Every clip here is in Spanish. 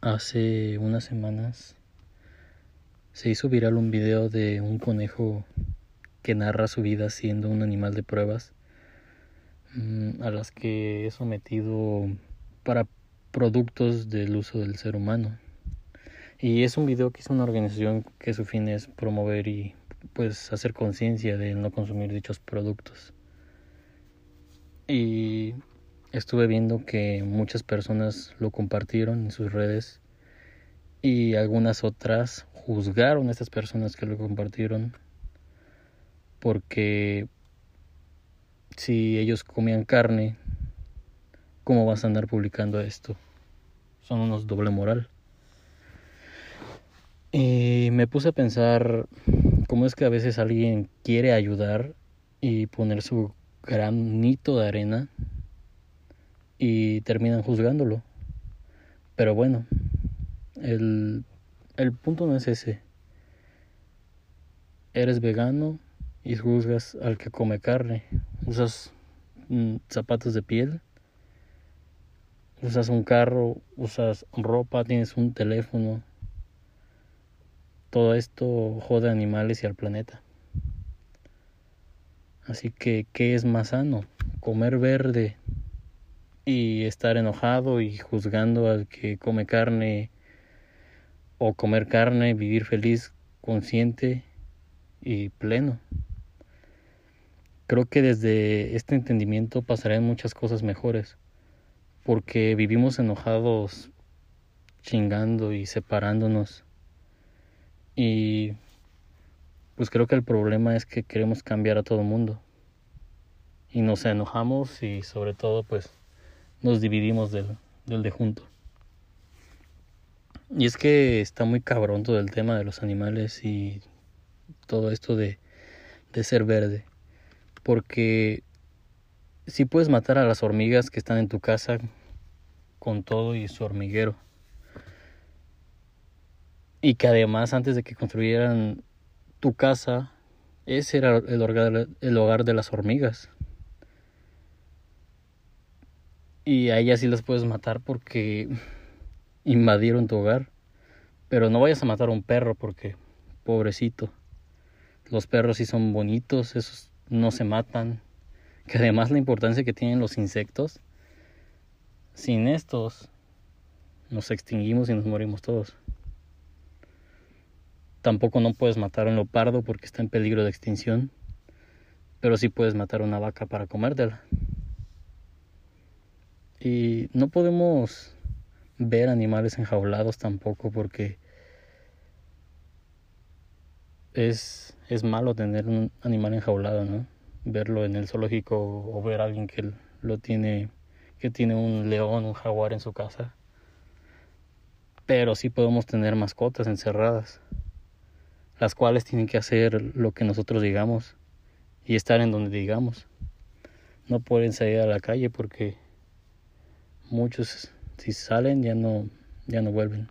Hace unas semanas se hizo viral un video de un conejo que narra su vida siendo un animal de pruebas mm, a las que es sometido para productos del uso del ser humano. Y es un video que hizo una organización que su fin es promover y pues hacer conciencia de no consumir dichos productos. Y estuve viendo que muchas personas lo compartieron en sus redes y algunas otras juzgaron a estas personas que lo compartieron porque si ellos comían carne, ¿cómo vas a andar publicando esto? Son unos doble moral. Y me puse a pensar cómo es que a veces alguien quiere ayudar y poner su granito de arena y terminan juzgándolo. Pero bueno, el, el punto no es ese. Eres vegano y juzgas al que come carne. Usas mm, zapatos de piel. Usas un carro, usas ropa, tienes un teléfono. Todo esto jode a animales y al planeta. Así que, ¿qué es más sano? Comer verde y estar enojado y juzgando al que come carne o comer carne, vivir feliz, consciente y pleno. Creo que desde este entendimiento pasarán muchas cosas mejores, porque vivimos enojados, chingando y separándonos. Y pues creo que el problema es que queremos cambiar a todo mundo. Y nos enojamos y sobre todo pues nos dividimos del, del de junto. Y es que está muy cabrón todo el tema de los animales y todo esto de, de ser verde. Porque si puedes matar a las hormigas que están en tu casa con todo y su hormiguero. Y que además antes de que construyeran tu casa, ese era el hogar, el hogar de las hormigas. Y a ellas sí las puedes matar porque invadieron tu hogar. Pero no vayas a matar a un perro porque, pobrecito. Los perros sí son bonitos, esos no se matan. Que además la importancia que tienen los insectos. Sin estos nos extinguimos y nos morimos todos. Tampoco no puedes matar a un leopardo porque está en peligro de extinción. Pero sí puedes matar a una vaca para comértela. Y no podemos ver animales enjaulados tampoco porque es, es malo tener un animal enjaulado, ¿no? Verlo en el zoológico o ver a alguien que lo tiene, que tiene un león, un jaguar en su casa. Pero sí podemos tener mascotas encerradas, las cuales tienen que hacer lo que nosotros digamos y estar en donde digamos. No pueden salir a la calle porque muchos si salen ya no ya no vuelven.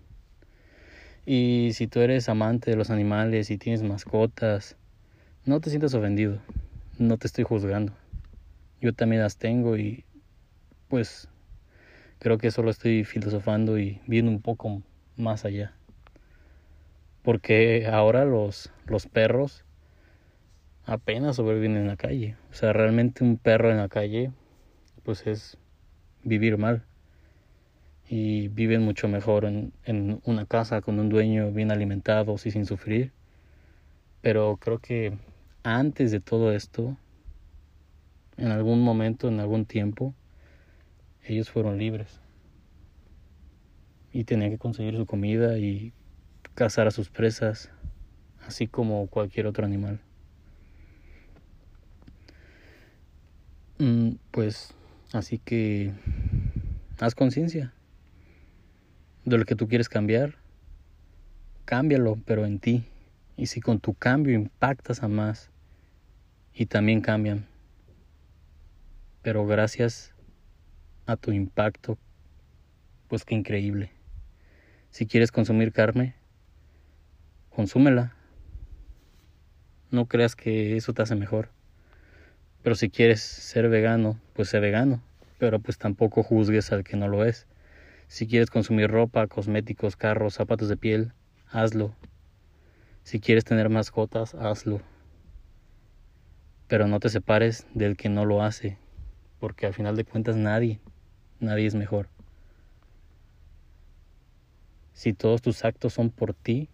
Y si tú eres amante de los animales y tienes mascotas, no te sientas ofendido. No te estoy juzgando. Yo también las tengo y pues creo que solo estoy filosofando y viendo un poco más allá. Porque ahora los, los perros apenas sobreviven en la calle. O sea, realmente un perro en la calle pues es vivir mal y viven mucho mejor en, en una casa con un dueño bien alimentado y sin sufrir. Pero creo que antes de todo esto, en algún momento, en algún tiempo, ellos fueron libres. Y tenían que conseguir su comida y cazar a sus presas, así como cualquier otro animal. Mm, pues así que haz conciencia de lo que tú quieres cambiar, cámbialo, pero en ti. Y si con tu cambio impactas a más y también cambian, pero gracias a tu impacto, pues qué increíble. Si quieres consumir carne, consúmela. No creas que eso te hace mejor. Pero si quieres ser vegano, pues sé vegano. Pero pues tampoco juzgues al que no lo es Si quieres consumir ropa, cosméticos, carros, zapatos de piel, hazlo. Si quieres tener mascotas, hazlo. Pero no te separes del que no lo hace, porque al final de cuentas nadie, nadie es mejor. Si todos tus actos son por ti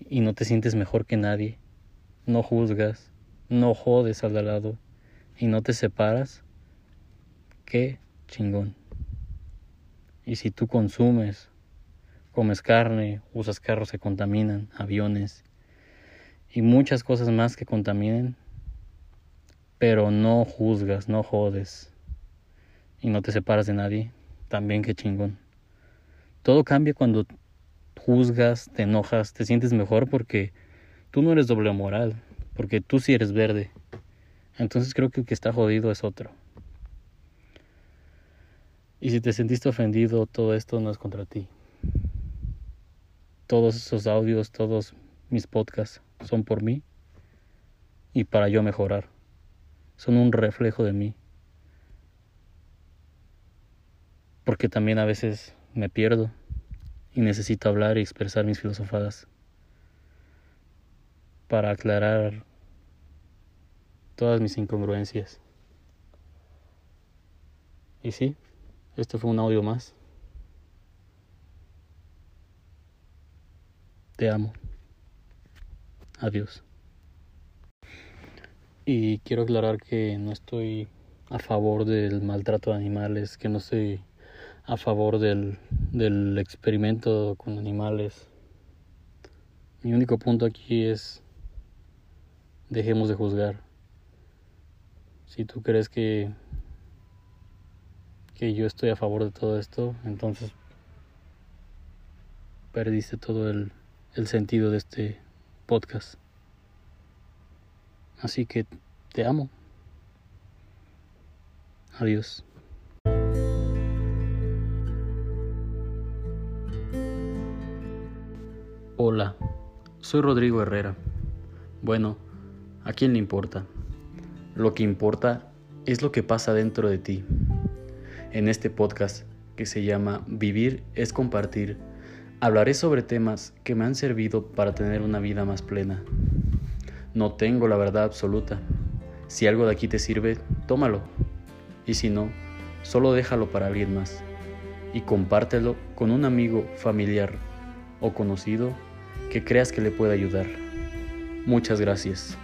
y no te sientes mejor que nadie, no juzgas, no jodes al lado y no te separas, qué chingón. Y si tú consumes, comes carne, usas carros que contaminan, aviones y muchas cosas más que contaminen, pero no juzgas, no jodes y no te separas de nadie, también qué chingón. Todo cambia cuando juzgas, te enojas, te sientes mejor porque tú no eres doble moral, porque tú sí eres verde. Entonces creo que el que está jodido es otro. Y si te sentiste ofendido, todo esto no es contra ti. Todos esos audios, todos mis podcasts son por mí y para yo mejorar. Son un reflejo de mí. Porque también a veces me pierdo y necesito hablar y expresar mis filosofadas para aclarar todas mis incongruencias. Y sí, este fue un audio más. Te amo. Adiós. Y quiero aclarar que no estoy a favor del maltrato de animales, que no estoy a favor del, del experimento con animales. Mi único punto aquí es dejemos de juzgar. Si tú crees que que yo estoy a favor de todo esto, entonces perdiste todo el, el sentido de este podcast. Así que te amo. Adiós. Hola, soy Rodrigo Herrera. Bueno, ¿a quién le importa? Lo que importa es lo que pasa dentro de ti. En este podcast, que se llama Vivir es compartir, hablaré sobre temas que me han servido para tener una vida más plena. No tengo la verdad absoluta. Si algo de aquí te sirve, tómalo. Y si no, solo déjalo para alguien más. Y compártelo con un amigo, familiar o conocido que creas que le pueda ayudar. Muchas gracias.